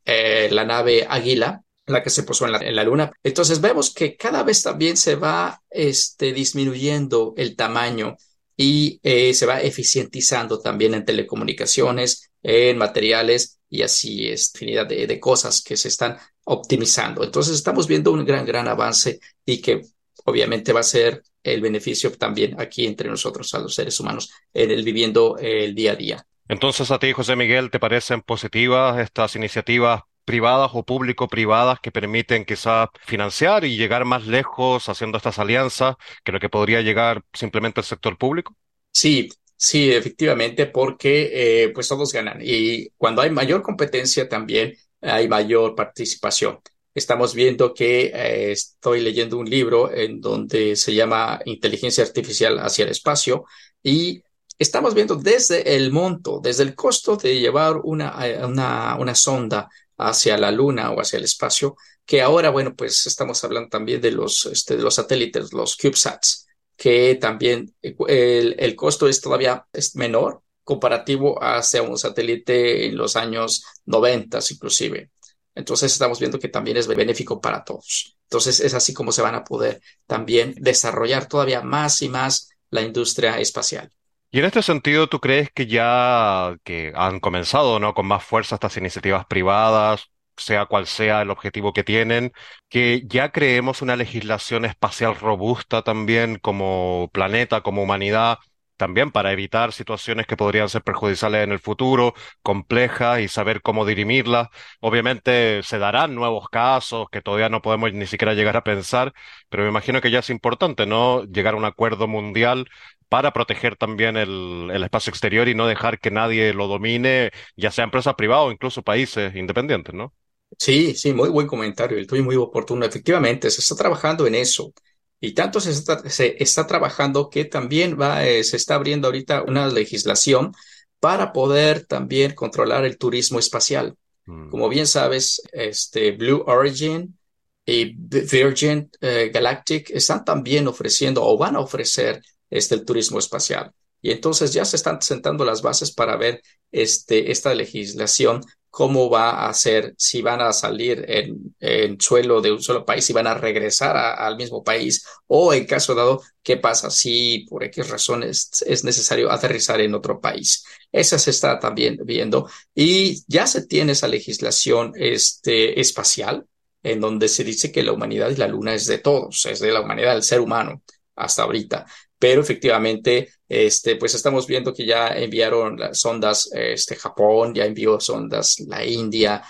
eh, la nave Águila, la que se posó en la, Luna. Entonces vemos que cada vez también se va este, disminuyendo el tamaño y eh, se va eficientizando también en telecomunicaciones, en materiales y así es infinidad de, de cosas que se están optimizando. Entonces estamos viendo un gran, gran avance y que obviamente va a ser el beneficio también aquí entre nosotros, a los seres humanos, en el viviendo el día a día. Entonces, a ti, José Miguel, ¿te parecen positivas estas iniciativas privadas o público-privadas que permiten quizás financiar y llegar más lejos haciendo estas alianzas que lo que podría llegar simplemente el sector público? Sí, sí, efectivamente, porque eh, pues todos ganan y cuando hay mayor competencia también hay mayor participación estamos viendo que eh, estoy leyendo un libro en donde se llama Inteligencia Artificial hacia el espacio y estamos viendo desde el monto, desde el costo de llevar una, eh, una, una sonda hacia la luna o hacia el espacio, que ahora, bueno, pues estamos hablando también de los, este, de los satélites, los CubeSats, que también eh, el, el costo es todavía es menor comparativo hacia un satélite en los años 90 inclusive. Entonces estamos viendo que también es benéfico para todos. Entonces es así como se van a poder también desarrollar todavía más y más la industria espacial. Y en este sentido, ¿tú crees que ya que han comenzado, ¿no? con más fuerza estas iniciativas privadas, sea cual sea el objetivo que tienen, que ya creemos una legislación espacial robusta también como planeta, como humanidad, también para evitar situaciones que podrían ser perjudiciales en el futuro, complejas y saber cómo dirimirlas. Obviamente se darán nuevos casos que todavía no podemos ni siquiera llegar a pensar, pero me imagino que ya es importante, ¿no? Llegar a un acuerdo mundial para proteger también el, el espacio exterior y no dejar que nadie lo domine, ya sea empresas privadas o incluso países independientes, ¿no? Sí, sí, muy buen comentario, el tuyo muy oportuno. Efectivamente, se está trabajando en eso. Y tanto se está, se está trabajando que también va, eh, se está abriendo ahorita una legislación para poder también controlar el turismo espacial. Mm. Como bien sabes, este Blue Origin y Virgin eh, Galactic están también ofreciendo o van a ofrecer este el turismo espacial. Y entonces ya se están sentando las bases para ver este, esta legislación cómo va a ser, si van a salir en, en suelo de un solo país, si van a regresar al mismo país, o en caso dado, qué pasa si por X razones es necesario aterrizar en otro país. Esa se está también viendo y ya se tiene esa legislación este, espacial en donde se dice que la humanidad y la luna es de todos, es de la humanidad del ser humano hasta ahorita pero efectivamente, este, pues estamos viendo que ya enviaron las sondas, este, Japón, ya envió sondas la India,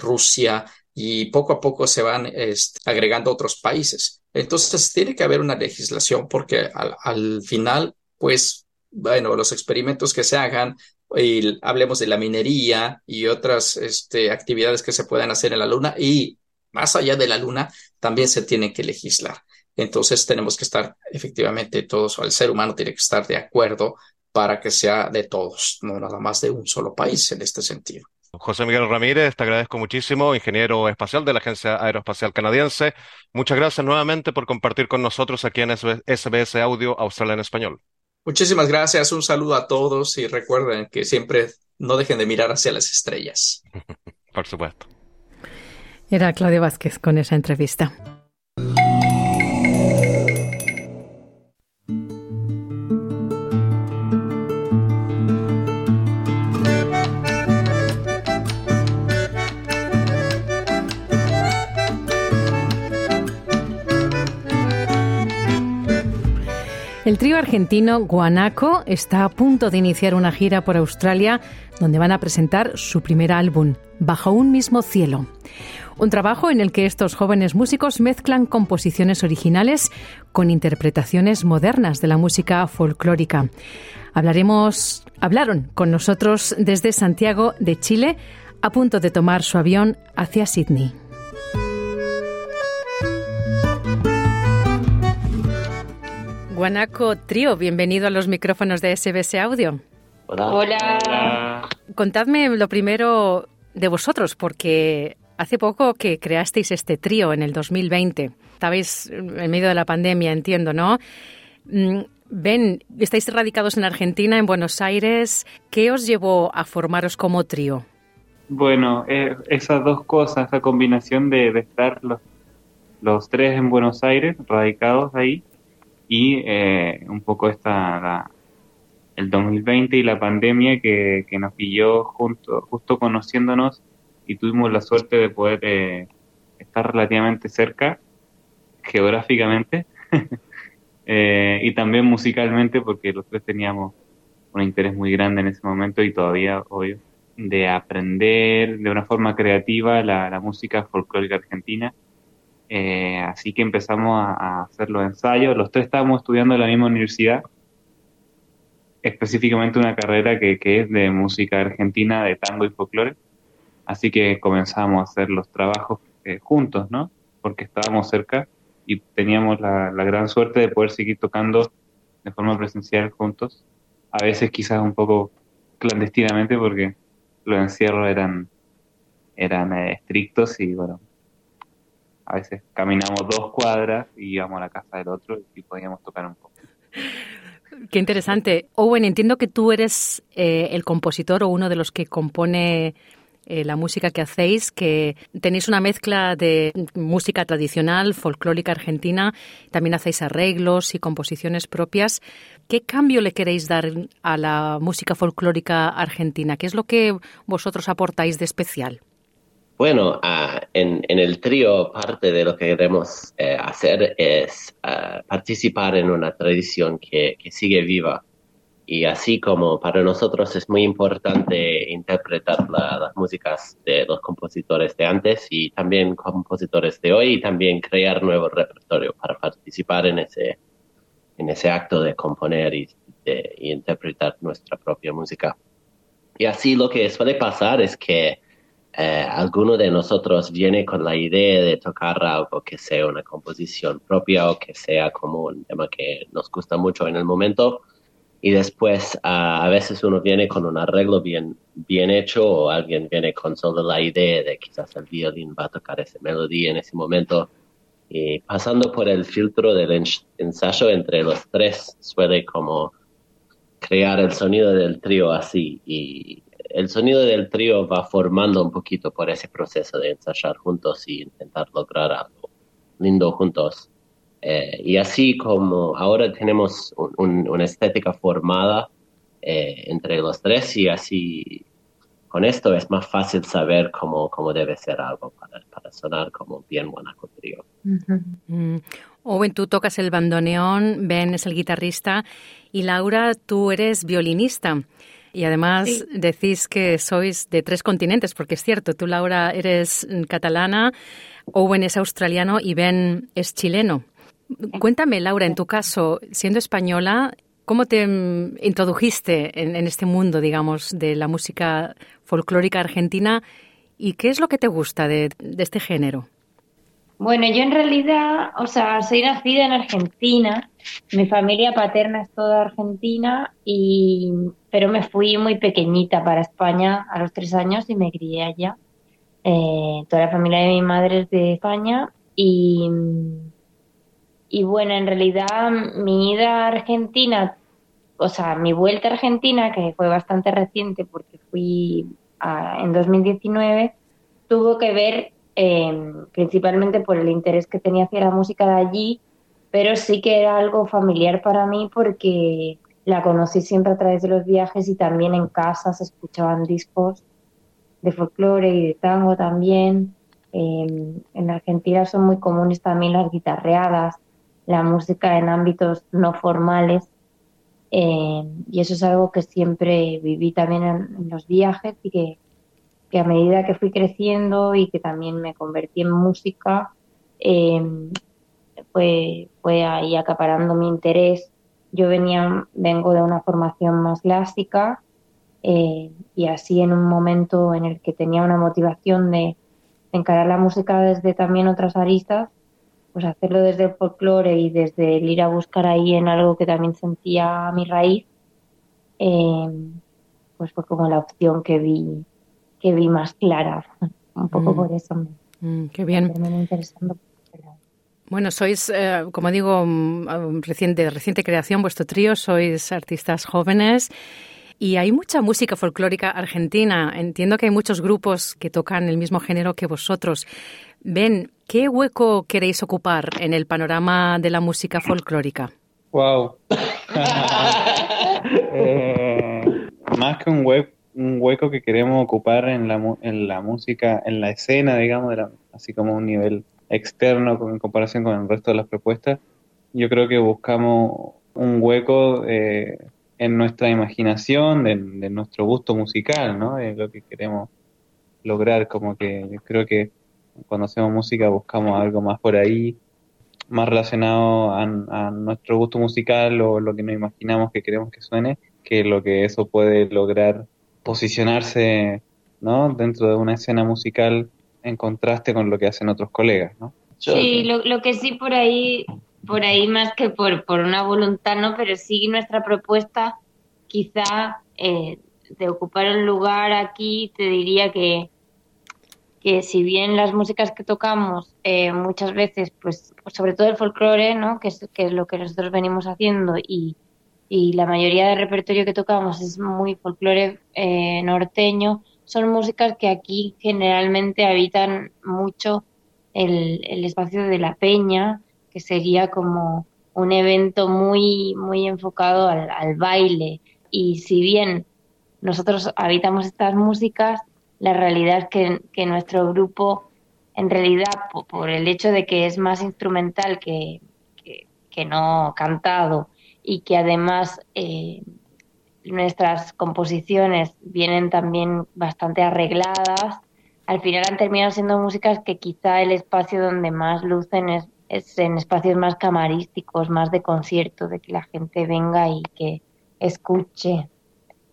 Rusia, y poco a poco se van este, agregando otros países. Entonces, tiene que haber una legislación porque al, al final, pues, bueno, los experimentos que se hagan, y hablemos de la minería y otras este, actividades que se puedan hacer en la Luna y más allá de la Luna, también se tienen que legislar. Entonces tenemos que estar efectivamente todos, o el ser humano tiene que estar de acuerdo para que sea de todos, no nada más de un solo país en este sentido. José Miguel Ramírez, te agradezco muchísimo, ingeniero espacial de la Agencia Aeroespacial Canadiense. Muchas gracias nuevamente por compartir con nosotros aquí en SBS Audio Australia en Español. Muchísimas gracias, un saludo a todos y recuerden que siempre no dejen de mirar hacia las estrellas. Por supuesto. Era Claudio Vázquez con esa entrevista. El trío argentino Guanaco está a punto de iniciar una gira por Australia donde van a presentar su primer álbum, Bajo un mismo cielo. Un trabajo en el que estos jóvenes músicos mezclan composiciones originales con interpretaciones modernas de la música folclórica. Hablaremos, hablaron con nosotros desde Santiago de Chile, a punto de tomar su avión hacia Sydney. Guanaco Trío, bienvenido a los micrófonos de SBS Audio. Hola. Hola. Contadme lo primero de vosotros, porque hace poco que creasteis este trío en el 2020. Estabais en medio de la pandemia, entiendo, ¿no? Ven, mm, estáis radicados en Argentina, en Buenos Aires. ¿Qué os llevó a formaros como trío? Bueno, eh, esas dos cosas, esa combinación de, estar los, los tres en Buenos Aires, radicados ahí, y eh, un poco esta el 2020 y la pandemia que, nos pilló junto, justo conociéndonos y tuvimos la suerte de poder eh, estar relativamente cerca geográficamente eh, y también musicalmente porque los tres teníamos un interés muy grande en ese momento y todavía obvio de aprender de una forma creativa la, la música folclórica argentina eh, así que empezamos a, hacer los ensayos. Los tres estábamos estudiando en la misma universidad, específicamente una carrera que, es de música argentina, de tango y folclore. Así que comenzamos a hacer los trabajos eh, juntos, ¿no? Porque estábamos cerca y teníamos la, gran suerte de poder seguir tocando de forma presencial juntos. A veces quizás un poco clandestinamente porque los encierros eran, eran eh, estrictos y bueno, a veces caminamos dos cuadras y íbamos a la casa del otro y podíamos tocar un poco. Qué interesante. Owen, entiendo que tú eres eh, el compositor o uno de los que compone eh, la música que hacéis, que tenéis una mezcla de música tradicional, folclórica argentina, también hacéis arreglos y composiciones propias. ¿Qué cambio le queréis dar a la música folclórica argentina? ¿Qué es lo que vosotros aportáis de especial? Bueno, ah, en, el trío parte de lo que queremos eh, hacer es ah, participar en una tradición que, sigue viva. Y así como para nosotros es muy importante interpretar las músicas de los compositores de antes y también compositores de hoy y también crear nuevo repertorio para participar en ese, en ese acto de componer y, y interpretar nuestra propia música. Y así lo que suele pasar es que eh, alguno de nosotros viene con la idea de tocar algo que sea una composición propia o que sea como un tema que nos gusta mucho en el momento y después a veces uno viene con un arreglo bien, bien hecho o alguien viene con solo la idea de quizás el violín va a tocar esa melodía en ese momento y pasando por el filtro del ensayo entre los tres suele como crear el sonido del trío así y el sonido del trío va formando un poquito por ese proceso de ensayar juntos y intentar lograr algo lindo juntos. Eh, y así como ahora tenemos una estética formada eh, entre los tres y así con esto es más fácil saber cómo, cómo debe ser algo para, para sonar como bien Monaco Trío. Mm. Owen, tú tocas el bandoneón, Ben es el guitarrista y Laura, tú eres violinista. Y además decís que sois de tres continentes, porque es cierto, tú Laura eres catalana, Owen es australiano y Ben es chileno. Cuéntame, Laura, en tu caso, siendo española, ¿cómo te mm, introdujiste en, este mundo, digamos, de la música folclórica argentina y qué es lo que te gusta de este género? Bueno, yo en realidad, o sea, soy nacida en Argentina, mi familia paterna es toda argentina, y, pero me fui muy pequeñita para España a los tres años y me crié allá. Eh, toda la familia de mi madre es de España y, y bueno, en realidad mi ida a Argentina o sea, mi vuelta a Argentina, que fue bastante reciente porque fui en 2019, tuvo que ver eh, principalmente por el interés que tenía hacia la música de allí, pero sí que era algo familiar para mí porque la conocí siempre a través de los viajes y también en casa se escuchaban discos de folclore y de tango también. en Argentina son muy comunes también las guitarreadas, la música en ámbitos no formales. Eh, y eso es algo que siempre viví también en, los viajes y que, que, a medida que fui creciendo y que también me convertí en música, eh, fue, fue ahí acaparando mi interés. Yo venía, vengo de una formación más clásica eh, y así en un momento en el que tenía una motivación de encarar la música desde también otras aristas, pues hacerlo desde el folclore y desde el ir a buscar ahí en algo que también sentía mi raíz, eh, pues fue como la opción que vi, que vi más clara. Un poco Mm. por eso me, Mm, qué bien. me interesando. Bueno, sois, eh, como digo, mm, reciente, de reciente creación, vuestro trío, sois artistas jóvenes y hay mucha música folclórica argentina. Entiendo que hay muchos grupos que tocan el mismo género que vosotros. Ben, ¿qué hueco queréis ocupar en el panorama de la música folclórica? Wow. Eh, más que un, hue- un hueco que queremos ocupar en la, mu- en la música, en la escena, digamos, de la- así como un nivel externo en comparación con el resto de las propuestas, yo creo que buscamos un hueco eh, en nuestra imaginación, de, nuestro gusto musical, ¿no? De lo que queremos lograr, como que yo creo que cuando hacemos música buscamos algo más por ahí, más relacionado a, a nuestro gusto musical o lo que nos imaginamos que queremos que suene, que lo que eso puede lograr posicionarse ¿no? dentro de una escena musical en contraste con lo que hacen otros colegas. ¿no? Sí, lo, lo que sí por ahí, por ahí más que por, por una voluntad, ¿no? Pero sí nuestra propuesta, quizá eh, de ocupar un lugar aquí, te diría que, que si bien las músicas que tocamos eh, muchas veces, pues sobre todo el folclore, ¿no? Que es, que es lo que nosotros venimos haciendo y, y la mayoría del repertorio que tocamos es muy folclore eh, norteño, son músicas que aquí generalmente habitan mucho el, el espacio de la peña, que sería como un evento muy, muy enfocado al, al baile. Y si bien nosotros habitamos estas músicas, la realidad es que, que nuestro grupo, en realidad, por, el hecho de que es más instrumental que, que, que no cantado y que además eh, nuestras composiciones vienen también bastante arregladas, al final han terminado siendo músicas que quizá el espacio donde más lucen es, en espacios más camarísticos, más de concierto, de que la gente venga y que escuche.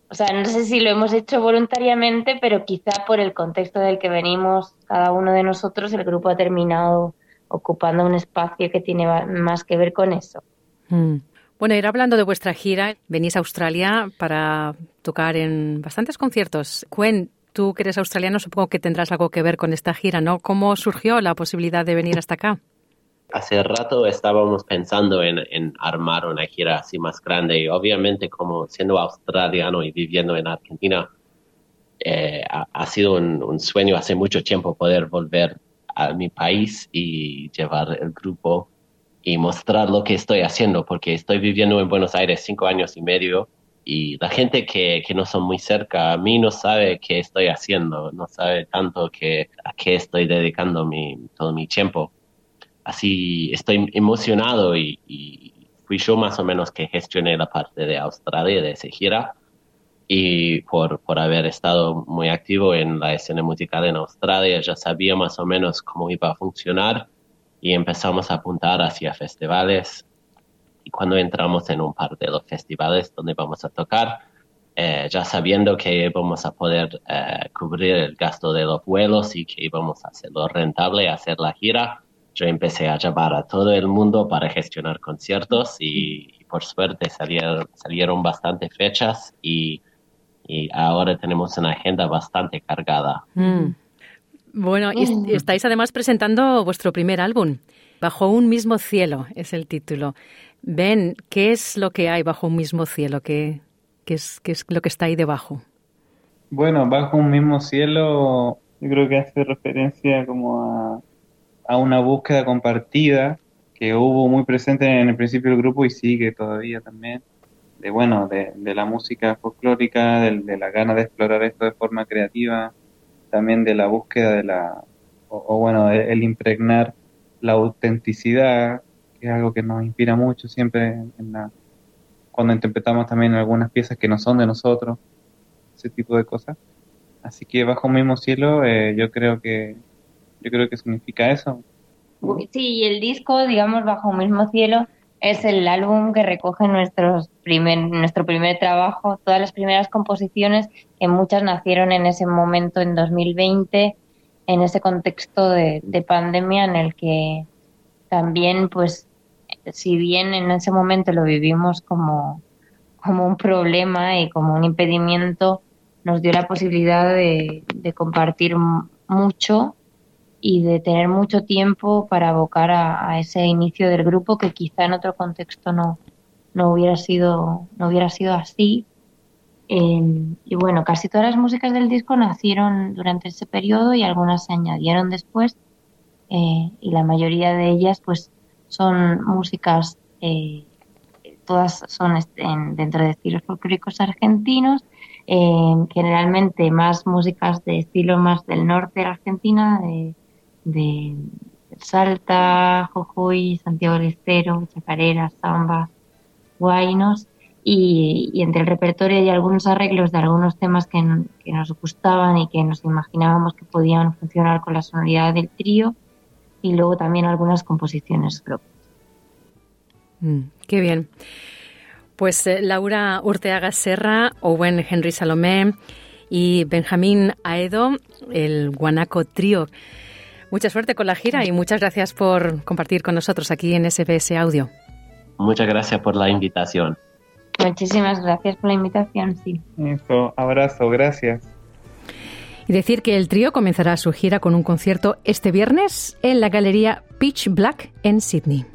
O sea, no sé si lo hemos hecho voluntariamente, pero quizá por el contexto del que venimos cada uno de nosotros, el grupo ha terminado ocupando un espacio que tiene más que ver con eso. Mm. Bueno, ir hablando de vuestra gira, venís a Australia para tocar en bastantes conciertos. Cuen, tú que eres australiano, supongo que tendrás algo que ver con esta gira, ¿no? ¿Cómo surgió la posibilidad de venir hasta acá? Hace rato estábamos pensando en, en, armar una gira así más grande y obviamente como siendo australiano y viviendo en Argentina, eh, ha, ha, sido un, un, sueño hace mucho tiempo poder volver a mi país y llevar el grupo y mostrar lo que estoy haciendo, porque estoy viviendo en Buenos Aires cinco años y medio y la gente que, que no son muy cerca a mí no sabe qué estoy haciendo, no sabe tanto que, a qué estoy dedicando mi, todo mi tiempo. Así estoy emocionado y, y, fui yo más o menos que gestioné la parte de Australia de esa gira y por, por haber estado muy activo en la escena musical en Australia ya sabía más o menos cómo iba a funcionar y empezamos a apuntar hacia festivales y cuando entramos en un par de los festivales donde vamos a tocar eh, ya sabiendo que íbamos a poder eh, cubrir el gasto de los vuelos y que íbamos a hacerlo rentable hacer la gira yo empecé a llamar a todo el mundo para gestionar conciertos y, por suerte salieron, salieron bastantes fechas y, y, ahora tenemos una agenda bastante cargada. Mm. Bueno, y estáis además presentando vuestro primer álbum, Bajo un mismo cielo es el título. Ben, ¿qué es lo que hay bajo un mismo cielo? ¿Qué, qué, es, qué es lo que está ahí debajo? Bueno, bajo un mismo cielo, yo creo que hace referencia como a, a una búsqueda compartida que hubo muy presente en el principio del grupo y sigue todavía también, de bueno, de, de la música folclórica, de, de, la gana de explorar esto de forma creativa, también de la búsqueda de la, o, bueno, el, el impregnar la autenticidad que es algo que nos inspira mucho siempre en la, cuando interpretamos también algunas piezas que no son de nosotros, ese tipo de cosas. Así que bajo un mismo cielo, eh, yo creo que yo creo que significa eso. Sí, y el disco, digamos, bajo un mismo cielo, es el álbum que recoge nuestros primer, nuestro primer trabajo, todas las primeras composiciones, que muchas nacieron en ese momento, en 2020, en ese contexto de, de pandemia en el que también, pues, si bien en ese momento lo vivimos como, como un problema y como un impedimento, nos dio la posibilidad de, de compartir mucho y de tener mucho tiempo para abocar a, a, ese inicio del grupo que quizá en otro contexto no, no hubiera sido no hubiera sido así eh, y bueno casi todas las músicas del disco nacieron durante ese periodo y algunas se añadieron después eh, y la mayoría de ellas pues son músicas, eh, todas son en, dentro de estilos folclóricos argentinos, eh, generalmente más músicas de estilo más del norte de la Argentina, de, de Salta, Jujuy, Santiago del Estero, chacareras, zambas, guainos, y, y, entre el repertorio hay algunos arreglos de algunos temas que, que nos gustaban y que nos imaginábamos que podían funcionar con la sonoridad del trío y luego también algunas composiciones propias. Mm, qué bien. Pues eh, Laura Urteaga Serra, Owen Henry Salomé y Benjamín Aedo, el Guanaco Trío. Mucha suerte con la gira y muchas gracias por compartir con nosotros aquí en SBS Audio. Muchas gracias por la invitación. Muchísimas gracias por la invitación, sí. Eso, abrazo, gracias. Y decir que el trío comenzará su gira con un concierto este viernes en la galería Pitch Black en Sydney.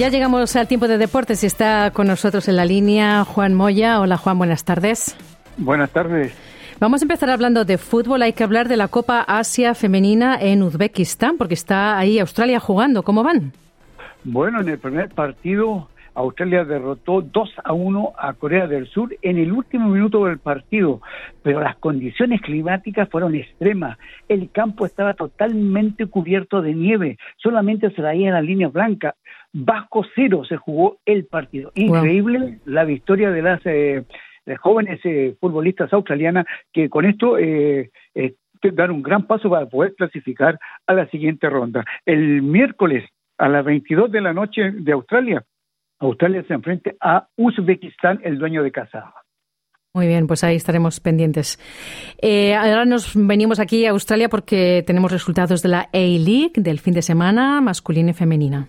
Ya llegamos al tiempo de deportes y está con nosotros en la línea Juan Moya. Hola Juan, buenas tardes. Buenas tardes. Vamos a empezar hablando de fútbol. Hay que hablar de la Copa Asia Femenina en Uzbekistán porque está ahí Australia jugando. ¿Cómo van? Bueno, en el primer partido Australia derrotó 2 a 1 a Corea del Sur en el último minuto del partido, pero las condiciones climáticas fueron extremas. El campo estaba totalmente cubierto de nieve, solamente se veía la línea blanca. Bajo cero se jugó el partido. Increíble wow. la victoria de las eh, jóvenes eh, futbolistas australianas que con esto eh, dan un gran paso para poder clasificar a la siguiente ronda. El miércoles a las 22 de la noche de Australia, Australia se enfrenta a Uzbekistán, el dueño de casa. Muy bien, pues ahí estaremos pendientes. Eh, ahora nos venimos aquí a Australia porque tenemos resultados de la A-League del fin de semana, masculina y femenina.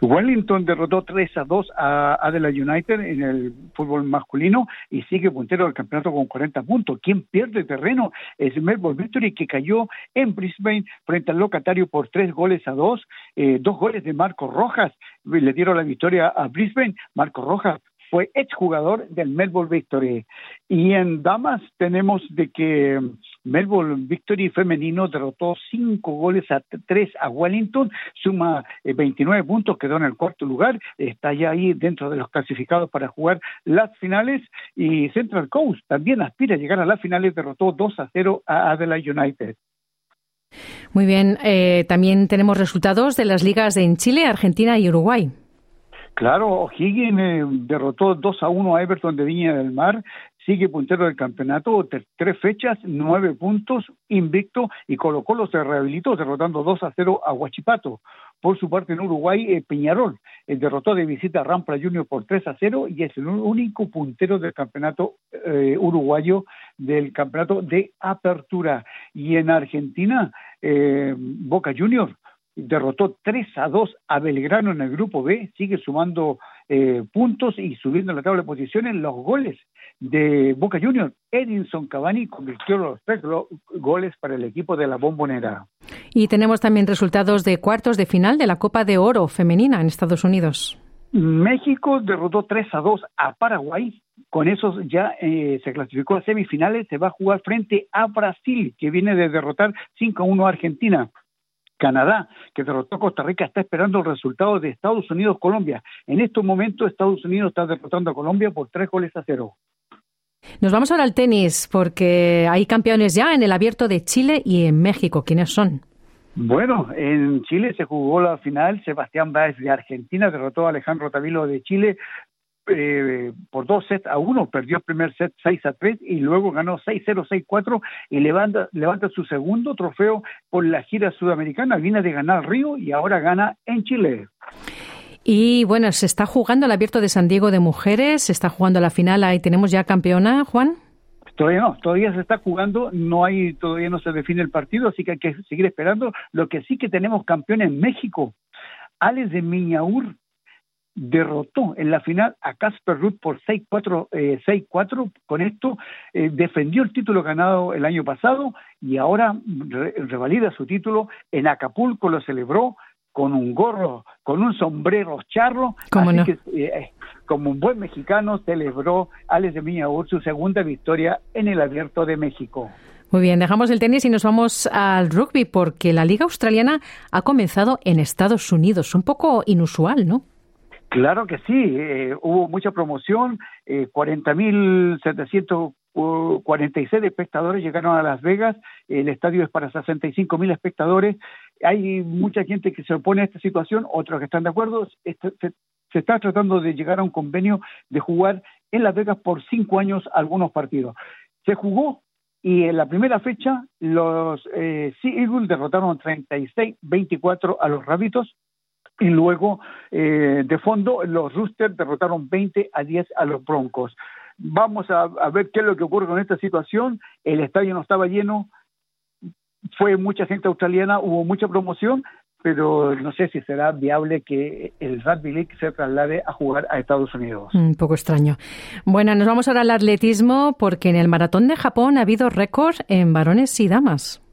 Wellington derrotó 3 a 2 a Adelaide United en el fútbol masculino y sigue puntero del campeonato con 40 puntos. Quien pierde terreno es Melbourne Victory que cayó en Brisbane frente al locatario por 3 goles a 2, eh, dos goles de Marco Rojas le dieron la victoria a Brisbane. Marco Rojas fue exjugador del Melbourne Victory. Y en damas tenemos de que Melbourne Victory femenino derrotó cinco goles a tres a Wellington, suma eh, 29 puntos, quedó en el cuarto lugar, está ya ahí dentro de los clasificados para jugar las finales y Central Coast también aspira a llegar a las finales, derrotó 2 a 0 a Adelaide United. Muy bien, eh, también tenemos resultados de las ligas en Chile, Argentina y Uruguay. Claro, O'Higgins eh, derrotó 2 a 1 a Everton de Viña del Mar, sigue puntero del campeonato, tres fechas, nueve puntos, invicto, y Colo Colo se rehabilitó derrotando 2 a 0 a Huachipato. Por su parte en Uruguay, eh, Peñarol eh, derrotó de visita a Rampla Junior por 3 a 0 y es el único puntero del campeonato uruguayo del campeonato de apertura. Y en Argentina, Boca Junior derrotó 3 a 2 a Belgrano en el grupo B, sigue sumando eh, puntos y subiendo la tabla de posiciones los goles de Boca Juniors. Edinson Cavani convirtió los tres goles para el equipo de la Bombonera. Y tenemos también resultados de cuartos de final de la Copa de Oro femenina en Estados Unidos. México derrotó 3 a 2 a Paraguay. Con eso ya eh, se clasificó a semifinales. Se va a jugar frente a Brasil, que viene de derrotar 5 a 1 a Argentina. Canadá, que derrotó a Costa Rica, está esperando el resultado de Estados Unidos-Colombia. En estos momentos, Estados Unidos está derrotando a Colombia por tres goles a cero. Nos vamos ahora al tenis, porque hay campeones ya en el abierto de Chile y en México. ¿Quiénes son? Bueno, en Chile se jugó la final. Sebastián Báez de Argentina derrotó a Alejandro Tavilo de Chile eh, por dos sets a uno, perdió el primer set 6 a 3 y luego ganó 6-0, 6-4 y levanta, levanta su segundo trofeo por la gira sudamericana. Viene de ganar Río y ahora gana en Chile. Y bueno, se está jugando el abierto de San Diego de mujeres, se está jugando la final, ahí tenemos ya campeona, Juan. Todavía no, todavía se está jugando, no hay, todavía no se define el partido, así que hay que seguir esperando. Lo que sí que tenemos campeón en México, Alex de Miñaur derrotó en la final a Casper Ruth por 6-4, eh, 6-4. Con esto eh, defendió el título ganado el año pasado y ahora revalida su título. En Acapulco lo celebró con un gorro, con un sombrero charro. Así que, eh, como un buen mexicano, celebró Alex de Miñaur su segunda victoria en el Abierto de México. Muy bien, dejamos el tenis y nos vamos al rugby porque la Liga Australiana ha comenzado en Estados Unidos. Un poco inusual, ¿no? Claro que sí, eh, hubo mucha promoción, eh, 40.746 espectadores llegaron a Las Vegas, el estadio es para 65.000 espectadores, hay mucha gente que se opone a esta situación, otros que están de acuerdo, este, se, está tratando de llegar a un convenio de jugar en Las Vegas por cinco años algunos partidos. Se jugó y en la primera fecha los eh, Sea Eagles derrotaron 36-24 a los Rabitos, y luego eh, de fondo los Roosters derrotaron 20 a 10 a los Broncos. Vamos a, ver qué es lo que ocurre con esta situación. El estadio no estaba lleno, fue mucha gente australiana, hubo mucha promoción, pero no sé si será viable que el Rugby League se traslade a jugar a Estados Unidos. Un poco extraño. Bueno, nos vamos ahora al atletismo porque en el maratón de Japón ha habido récord en varones y damas.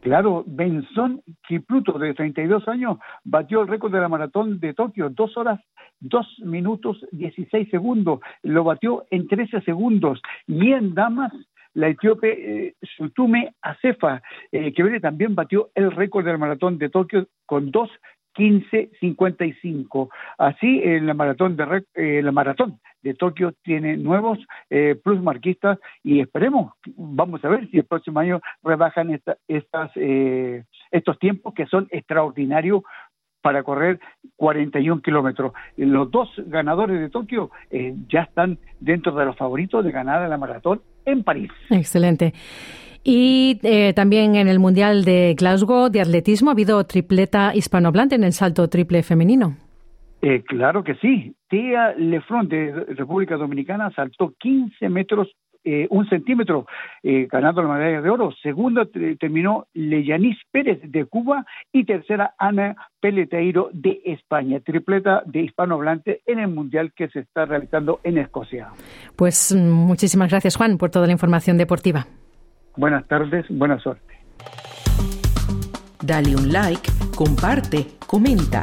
Claro, Benson Kipruto, de 32 años, batió el récord de la maratón de Tokio, dos horas, dos minutos, 16 segundos. Lo batió en 13 segundos. Y en damas, la etíope eh, Sutume Acefa, eh, que también batió el récord de la maratón de Tokio con dos 15.55. Así, en la maratón de eh, la maratón de Tokio tiene nuevos eh, plus marquistas y esperemos, vamos a ver si el próximo año rebajan estas, eh, estos tiempos que son extraordinarios para correr 41 kilómetros. Los dos ganadores de Tokio eh, ya están dentro de los favoritos de ganar la maratón en París. Excelente. Y eh, también en el Mundial de Glasgow de atletismo ha habido tripleta hispanohablante en el salto triple femenino. Eh, claro que sí. Tía Lefron de República Dominicana saltó 15 metros, eh, un centímetro, eh, ganando la medalla de oro. Segunda terminó Leyanis Pérez de Cuba y tercera Ana Peleteiro de España. Tripleta de hispanohablante en el Mundial que se está realizando en Escocia. Pues mm, muchísimas gracias, Juan, por toda la información deportiva. Buenas tardes, buena suerte. Dale un like, comparte, comenta.